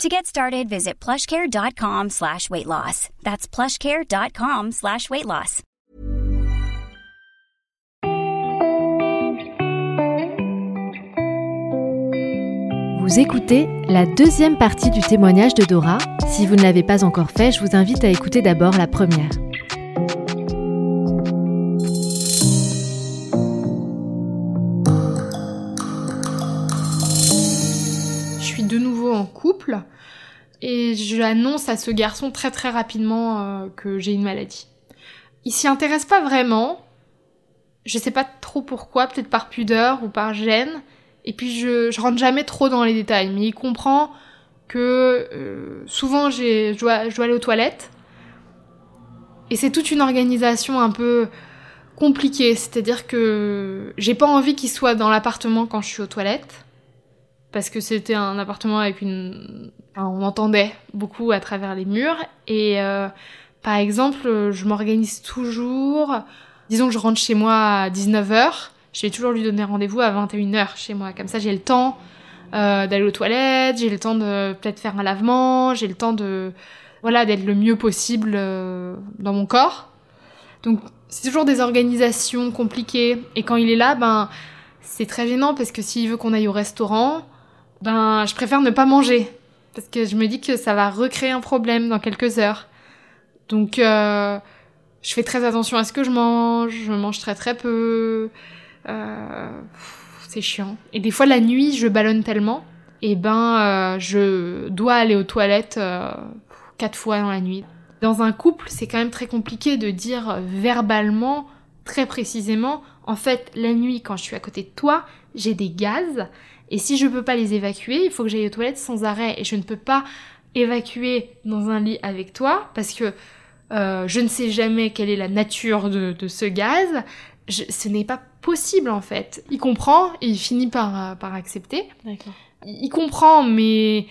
To get started, visit plushcare.com slash weight loss. That's plushcare.com slash weight loss. Vous écoutez la deuxième partie du témoignage de Dora. Si vous ne l'avez pas encore fait, je vous invite à écouter d'abord la première. Et j'annonce à ce garçon très très rapidement euh, que j'ai une maladie. Il s'y intéresse pas vraiment. Je sais pas trop pourquoi, peut-être par pudeur ou par gêne. Et puis je, rentre jamais trop dans les détails, mais il comprend que euh, souvent je, dois, je dois aller aux toilettes. Et c'est toute une organisation un peu compliquée, c'est-à-dire que j'ai pas envie qu'il soit dans l'appartement quand je suis aux toilettes, parce que c'était un appartement avec une... On entendait beaucoup à travers les murs, et euh, par exemple, je m'organise toujours, disons que je rentre chez moi à 19h, je vais toujours lui donner rendez-vous à 21h chez moi. Comme ça, j'ai le temps euh, d'aller aux toilettes, j'ai le temps de peut-être faire un lavement, j'ai le temps de voilà d'être le mieux possible euh, dans mon corps. Donc c'est toujours des organisations compliquées. Et quand il est là, ben c'est très gênant parce que s'il veut qu'on aille au restaurant, ben je préfère ne pas manger parce que je me dis que ça va recréer un problème dans quelques heures. Donc euh, je fais très attention à ce que je mange, je mange très très peu. Euh, c'est chiant. Et des fois la nuit, je ballonne tellement, et ben euh, je dois aller aux toilettes euh, quatre fois dans la nuit. Dans un couple, c'est quand même très compliqué de dire verbalement, très précisément, en fait, la nuit, quand je suis à côté de toi, j'ai des gaz, et si je peux pas les évacuer, il faut que j'aille aux toilettes sans arrêt, et je ne peux pas évacuer dans un lit avec toi, parce que euh, je ne sais jamais quelle est la nature de, de ce gaz, je, ce n'est pas possible en fait. Il comprend et il finit par, par accepter. Il, il comprend, mais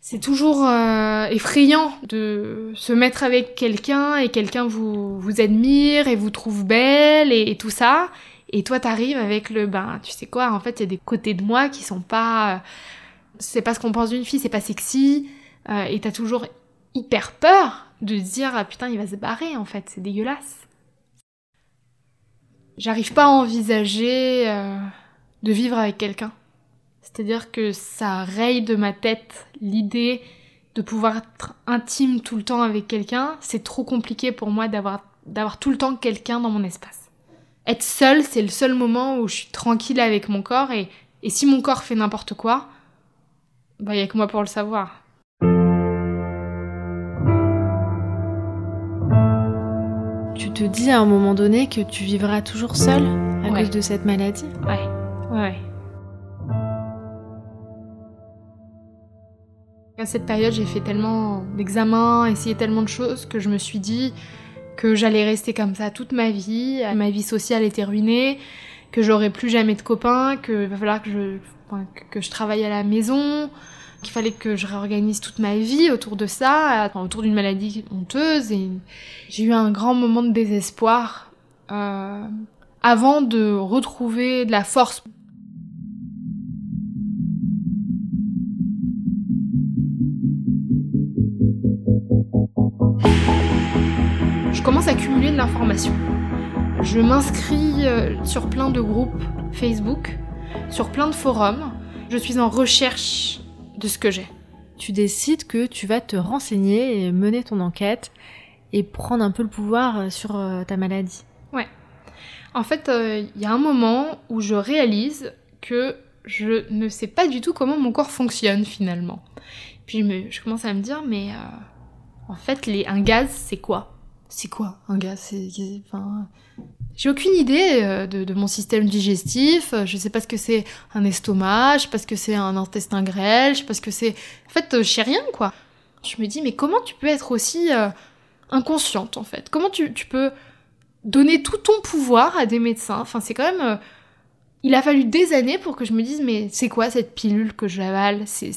c'est toujours euh, effrayant de se mettre avec quelqu'un et quelqu'un vous, vous admire et vous trouve belle et, et tout ça. Et toi, t'arrives avec le, ben, tu sais quoi, en fait, il y a des côtés de moi qui sont pas, c'est pas ce qu'on pense d'une fille, c'est pas sexy, euh, et t'as toujours hyper peur de dire, ah putain, il va se barrer, en fait, c'est dégueulasse. J'arrive pas à envisager euh, de vivre avec quelqu'un. C'est-à-dire que ça raye de ma tête l'idée de pouvoir être intime tout le temps avec quelqu'un. C'est trop compliqué pour moi d'avoir tout le temps quelqu'un dans mon espace. Être seule, c'est le seul moment où je suis tranquille avec mon corps et, et si mon corps fait n'importe quoi, bah y a que moi pour le savoir. Tu te dis à un moment donné que tu vivras toujours seule à Ouais. cause de cette maladie? Ouais, ouais. À cette période, j'ai fait tellement d'examens, essayé tellement de choses que je me suis dit que j'allais rester comme ça toute ma vie. Ma vie sociale était ruinée, que j'aurais plus jamais de copains, que va falloir que je, que- je travaille à la maison, qu'il fallait que je réorganise toute ma vie autour de ça, autour d'une maladie honteuse. Et j'ai eu un grand moment de désespoir euh, avant de retrouver de la force. Commence à cumuler de l'information. Je m'inscris euh, sur plein de groupes Facebook, sur plein de forums. Je suis en recherche de ce que j'ai. Tu décides que tu vas te renseigner et mener ton enquête et prendre un peu le pouvoir euh, sur euh, ta maladie. En fait, euh, il y a un moment où je réalise que je ne sais pas du tout comment mon corps fonctionne finalement. Puis je, me- je commence à me dire, mais euh, en fait, les, un gaz, c'est quoi? C'est quoi un gaz C'est- J'ai aucune idée euh, de, mon système digestif. euh, Je sais pas ce que c'est un estomac, je que c'est un intestin grêle, je que c'est. En fait, euh, je sais rien quoi. Je me dis, mais comment tu peux être aussi inconsciente en fait? Comment tu, peux donner tout ton pouvoir à des médecins? Enfin, c'est quand même. Il a fallu des années pour que je me dise, mais c'est quoi cette pilule que j'avale? C'est,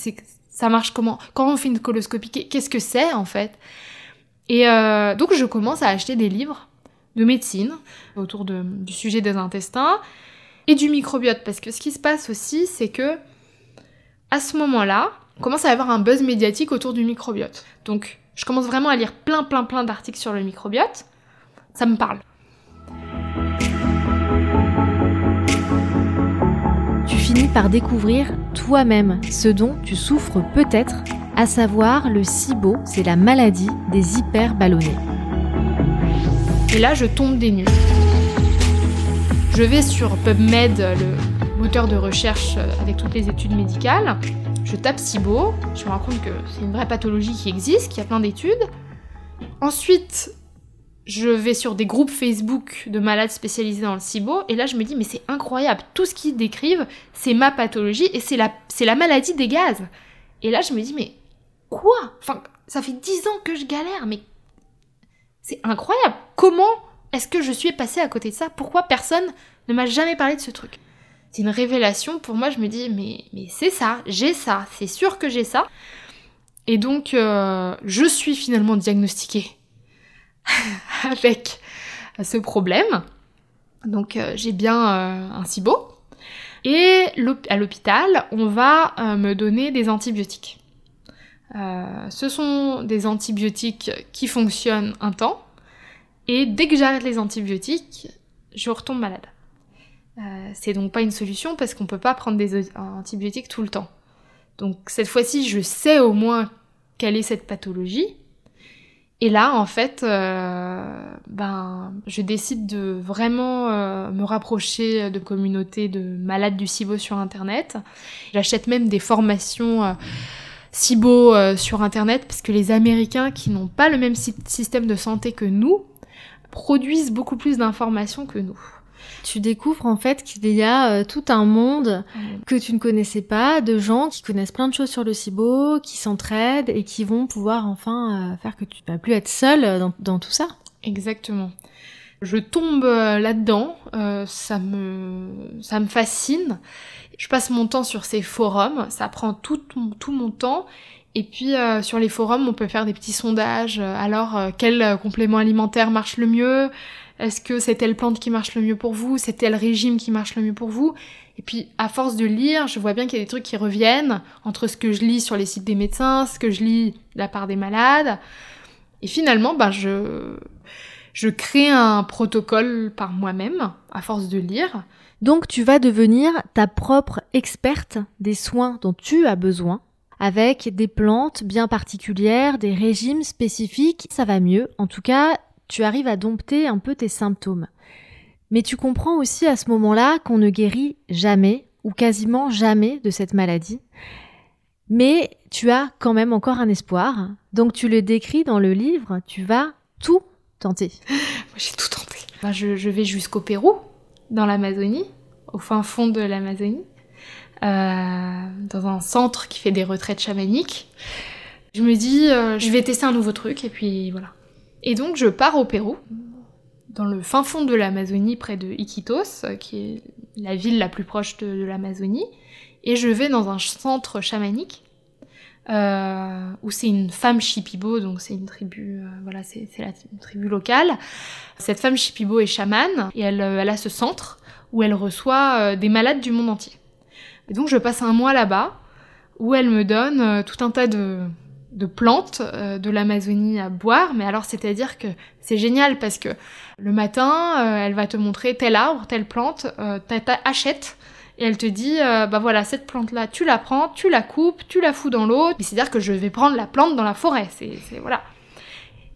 Ça marche comment? Quand on fait une coloscopie, qu'est-ce que c'est en fait? Et euh, donc, je commence à acheter des livres de médecine autour du sujet des intestins et du microbiote. Parce que ce qui se passe aussi, c'est que à ce moment-là, on commence à avoir un buzz médiatique autour du microbiote. Donc, je commence vraiment à lire plein, plein, plein d'articles sur le microbiote. Ça me parle. Tu finis par découvrir toi-même ce dont tu souffres peut-être, à savoir le SIBO, c'est la maladie des hyperballonnés. Et là, je tombe des nues. Je vais sur PubMed, le moteur de recherche avec toutes les études médicales, je tape SIBO, je me rends compte que c'est une vraie pathologie qui existe, qu'il y a plein d'études. Ensuite, je vais sur des groupes Facebook de malades spécialisés dans le SIBO, et là je me dis, mais c'est incroyable, tout ce qu'ils décrivent, c'est ma pathologie, et c'est la maladie des gaz. Et là je me dis, mais quoi? Enfin, ça fait dix ans que je galère, mais c'est incroyable. Comment est-ce que je suis passée à côté de ça? Pourquoi personne ne m'a jamais parlé de ce truc? C'est une révélation. Pour moi, je me dis, mais, c'est ça, j'ai ça, c'est sûr que j'ai ça. Et donc, euh, je suis finalement diagnostiquée avec ce problème. Donc, euh, j'ai bien euh, un SIBO. Et à l'hôpital, on va me donner des antibiotiques. Ce sont des antibiotiques qui fonctionnent un temps. Et dès que j'arrête les antibiotiques, je retombe malade. Euh, c'est donc pas une solution parce qu'on peut pas prendre des antibiotiques tout le temps. Donc cette fois-ci, je sais au moins quelle est cette pathologie. Et là, en fait, euh, ben, je décide de vraiment euh, me rapprocher de communautés de malades du SIBO sur Internet. J'achète même des formations SIBO sur Internet parce que les Américains, qui n'ont pas le même système de santé que nous, produisent beaucoup plus d'informations que nous tu découvres en fait qu'il y a euh, tout un monde que tu ne connaissais pas, de gens qui connaissent plein de choses sur le cibo, qui s'entraident et qui vont pouvoir enfin euh, faire que tu vas plus être seul euh, dans, tout ça. Exactement. Je tombe là-dedans, ça me ça me fascine. Je passe mon temps sur ces forums, ça prend tout, tout mon temps. Et puis sur les forums, on peut faire des petits sondages. alors, quel complément alimentaire marche le mieux? Est-ce que c'est telle plante qui marche le mieux pour vous? C'est tel régime qui marche le mieux pour vous? Et puis, à force de lire, je vois bien qu'il y a des trucs qui reviennent entre ce que je lis sur les sites des médecins, ce que je lis de la part des malades. Et finalement, ben, je, je crée un protocole par moi-même, à force de lire. Donc, tu vas devenir ta propre experte des soins dont tu as besoin avec des plantes bien particulières, des régimes spécifiques, ça va mieux. En tout cas, tu arrives à dompter un peu tes symptômes. Mais tu comprends aussi à ce moment-là qu'on ne guérit jamais ou quasiment jamais de cette maladie. Mais tu as quand même encore un espoir. Donc tu le décris dans le livre, tu vas tout tenter. J'ai tout tenté. je, vais jusqu'au Pérou, dans l'Amazonie, au fin fond de l'Amazonie, euh, dans un centre qui fait des retraites chamaniques. Je me dis, euh, je vais tester un nouveau truc et puis voilà. Et donc je pars au Pérou, dans le fin fond de l'Amazonie, près de Iquitos, qui est la ville la plus proche de, l'Amazonie, et je vais dans un centre chamanique, euh, où c'est une femme Shipibo, donc c'est une tribu, euh, voilà, c'est la tribu locale. Cette femme Shipibo est chamane, et elle, euh, elle a ce centre où elle reçoit des malades du monde entier. Et donc je passe un mois là-bas, où elle me donne tout un tas de de plantes euh, de l'Amazonie à boire, mais alors c'est-à-dire que c'est génial parce que le matin, euh, elle va te montrer tel arbre, telle plante, euh, t'achètes et elle te dit bah voilà cette plante là, tu la prends, tu la coupes, tu la fous dans l'eau, c'est-à-dire que je vais prendre la plante dans la forêt, c'est voilà.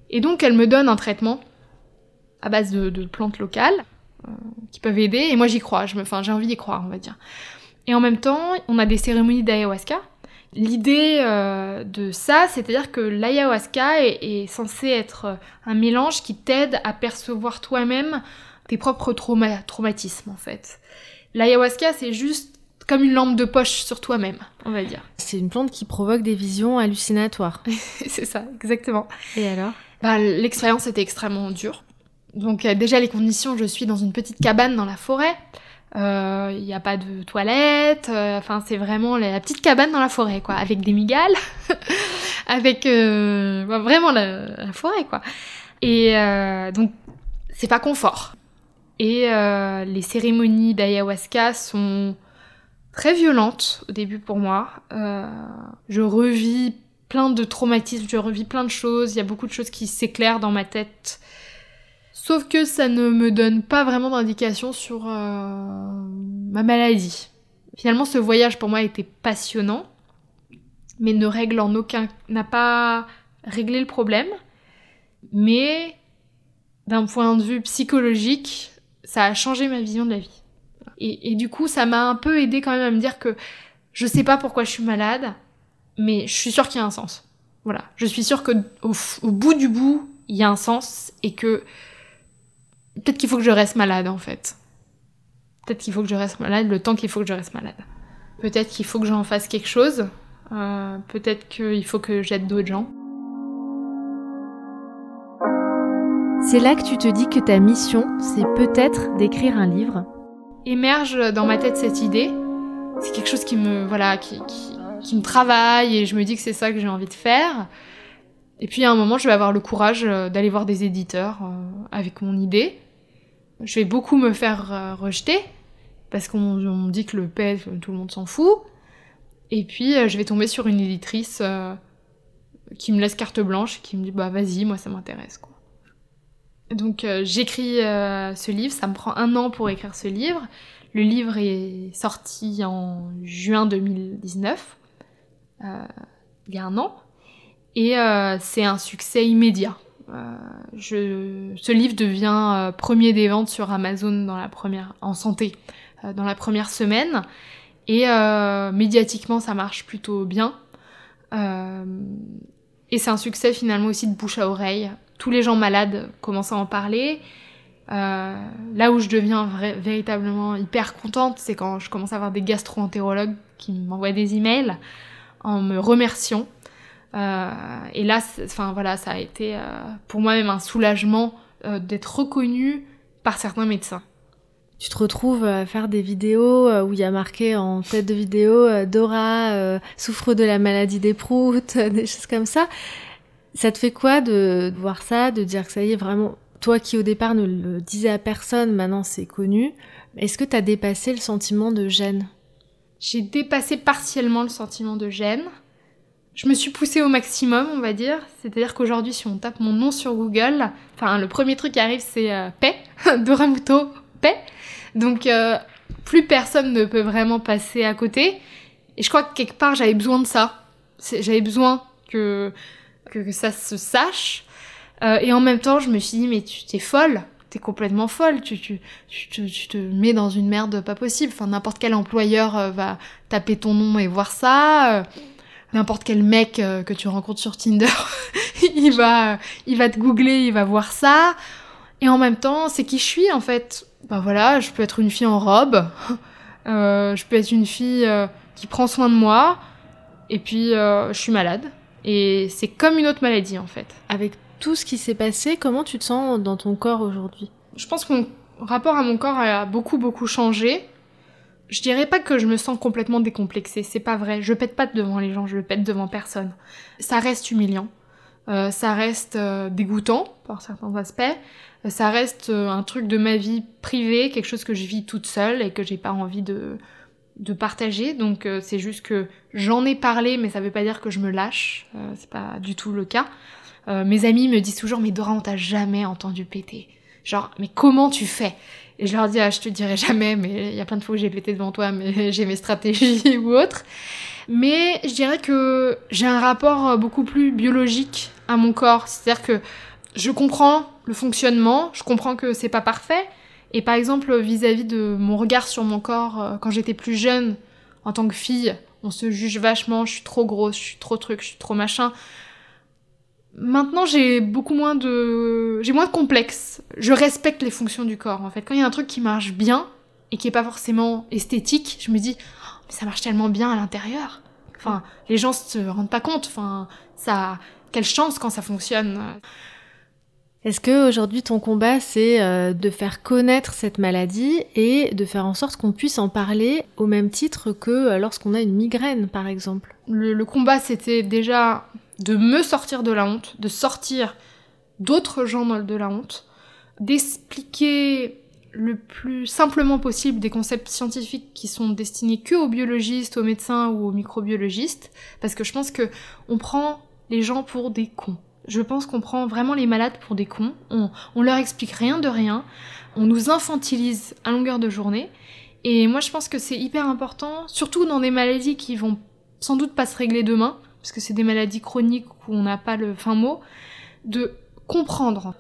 Et donc elle me donne un traitement à base de, plantes locales qui peuvent aider et moi j'y crois, je me, enfin j'ai envie d'y croire on va dire. Et en même temps, on a des cérémonies d'ayahuasca L'idée euh, de ça, c'est-à-dire que l'ayahuasca est, censé être un mélange qui t'aide à percevoir toi-même tes propres traumatismes en fait. L'ayahuasca, c'est juste comme une lampe de poche sur toi-même, on va dire. C'est une plante qui provoque des visions hallucinatoires. c'est ça, exactement. Et alors? Bah, L'expérience était extrêmement dure. Donc euh, déjà les conditions, je suis dans une petite cabane dans la forêt. Il euh, n'y a pas de toilette. Euh, enfin, c'est vraiment la, petite cabane dans la forêt, quoi, avec des migales, avec vraiment la, la, forêt, quoi. Et donc c'est pas confort. Et les cérémonies d'ayahuasca sont très violentes au début pour moi. je revis plein de traumatismes, je revis plein de choses. Il y a beaucoup de choses qui s'éclairent dans ma tête Sauf que ça ne me donne pas vraiment d'indication sur euh, ma maladie. Finalement, ce voyage pour moi était passionnant, mais ne règle en aucun, n'a pas réglé le problème. Mais d'un point de vue psychologique, ça a changé ma vision de la vie. Et, du coup, ça m'a un peu aidé quand même à me dire que je sais pas pourquoi je suis malade, mais je suis sûre qu'il y a un sens. Voilà, je suis sûre que au bout du bout, il y a un sens et que Peut-être qu'il faut que je reste malade en fait. Peut-être qu'il faut que je reste malade le temps qu'il faut que je reste malade. Peut-être qu'il faut que j'en fasse quelque chose. Euh, peut-être qu'il faut que j'aide d'autres gens. C'est là que tu te dis que ta mission, c'est peut-être d'écrire un livre. Émerge dans ma tête cette idée. C'est quelque chose qui me, voilà, qui, qui, me travaille et je me dis que c'est ça que j'ai envie de faire. Et puis à un moment, je vais avoir le courage euh, d'aller voir des éditeurs euh, avec mon idée. Je vais beaucoup me faire euh, rejeter parce qu'on me dit que le paix, tout le monde s'en fout. Et puis je vais tomber sur une éditrice qui me laisse carte blanche, qui me dit bah vas-y, moi ça m'intéresse quoi. Donc j'écris ce livre, ça me prend un an pour écrire ce livre. Le livre est sorti en juin 2019, il y a un an. Et euh, c'est un succès immédiat. Euh, ce livre devient euh, premier des ventes sur Amazon en santé dans la première semaine. Et médiatiquement, ça marche plutôt bien. et c'est un succès finalement aussi de bouche à oreille. Tous les gens malades commencent à en parler. là où je deviens véritablement hyper contente, c'est quand je commence à avoir des gastro-entérologues qui m'envoient des emails en me remerciant euh, et là, enfin voilà, ça a été euh, pour moi même un soulagement euh, d'être reconnu par certains médecins. Tu te retrouves à faire des vidéos où il y a marqué en tête de vidéo Dora souffre de la maladie des proutes, des choses comme ça. Ça te fait quoi de voir ça, de dire que ça y est vraiment, toi qui au départ ne le disais à personne, maintenant c'est connu. Est-ce que tu as dépassé le sentiment de gêne? J'ai dépassé partiellement le sentiment de gêne. Je me suis poussée au maximum, on va dire. C'est-à-dire qu'aujourd'hui, si on tape mon nom sur Google, enfin, le premier truc qui arrive, c'est euh, paix, de Ramuto, paix. Donc, euh, plus personne ne peut vraiment passer à côté. Et je crois que quelque part, j'avais besoin de ça. J'avais besoin que, que, ça se sache. Euh, et en même temps, je me suis dit, mais tu t'es folle. T'es complètement folle. Tu, tu, tu, tu, te mets dans une merde pas possible. Enfin, n'importe quel employeur va taper ton nom et voir ça n'importe quel mec euh, que tu rencontres sur Tinder, il va, il va te googler, il va voir ça. Et en même temps, c'est qui je suis en fait? Bah voilà, je peux être une fille en robe, euh, je peux être une fille euh, qui prend soin de moi, et puis je suis malade. Et c'est comme une autre maladie en fait. Avec tout ce qui s'est passé, comment tu te sens dans ton corps aujourd'hui? Je pense que mon rapport à mon corps a beaucoup beaucoup changé je dirais pas que je me sens complètement décomplexée, c'est pas vrai. Je pète pas devant les gens, je le pète devant personne. Ça reste humiliant, euh, ça reste euh, dégoûtant par certains aspects, euh, ça reste un truc de ma vie privée, quelque chose que je vis toute seule et que j'ai pas envie de, de partager. Donc c'est juste que j'en ai parlé, mais ça veut pas dire que je me lâche, c'est pas du tout le cas. mes amis me disent toujours, mais Dora, on t'a jamais entendu péter. Genre, mais comment tu fais? Et je leur dis, ah, je te dirai jamais, mais il y a plein de fois où j'ai pété devant toi, mais j'ai mes stratégies ou autres. Mais je dirais que j'ai un rapport beaucoup plus biologique à mon corps. C'est-à-dire que je comprends le fonctionnement, je comprends que c'est pas parfait. Et par exemple, vis-à-vis de mon regard sur mon corps euh, quand j'étais plus jeune, en tant que fille, on se juge vachement, je suis trop grosse, je suis trop truc, je suis trop machin. Maintenant, j'ai beaucoup moins de, j'ai moins de complexe. Je respecte les fonctions du corps, en fait. Quand il y a un truc qui marche bien et qui est pas forcément esthétique, je me dis, ça marche tellement bien à l'intérieur. Enfin, les gens se rendent pas compte. Enfin, ça, quelle chance quand ça fonctionne. Est-ce que aujourd'hui ton combat c'est euh, de faire connaître cette maladie et de faire en sorte qu'on puisse en parler au même titre que euh, lorsqu'on a une migraine par exemple? Le, combat c'était déjà de me sortir de la honte, de sortir d'autres gens de la honte, d'expliquer le plus simplement possible des concepts scientifiques qui sont destinés que aux biologistes, aux médecins ou aux microbiologistes, parce que je pense que on prend les gens pour des cons. Je pense qu'on prend vraiment les malades pour des cons. On, on leur explique rien de rien. On nous infantilise à longueur de journée. Et moi, je pense que c'est hyper important, surtout dans des maladies qui vont sans doute pas se régler demain, parce que c'est des maladies chroniques où on n'a pas le fin mot, de comprendre.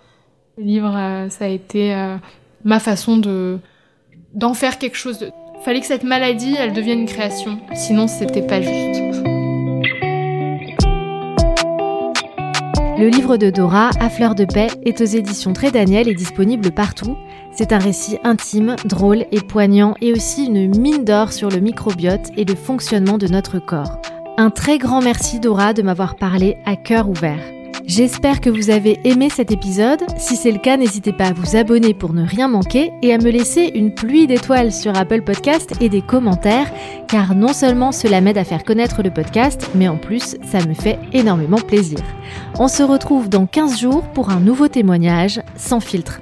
Le livre, euh, ça a été euh, ma façon de d'en faire quelque chose. Fallait que cette maladie, elle devienne une création, sinon c'était pas juste. Le livre de Dora, À fleur de paix, est aux éditions Très Daniel et disponible partout. C'est un récit intime, drôle et poignant et aussi une mine d'or sur le microbiote et le fonctionnement de notre corps. Un très grand merci Dora de m'avoir parlé à cœur ouvert. J'espère que vous avez aimé cet épisode. Si c'est le cas, n'hésitez pas à vous abonner pour ne rien manquer et à me laisser une pluie d'étoiles sur Apple Podcast et des commentaires, car non seulement cela m'aide à faire connaître le podcast, mais en plus, ça me fait énormément plaisir. On se retrouve dans 15 jours pour un nouveau témoignage sans filtre.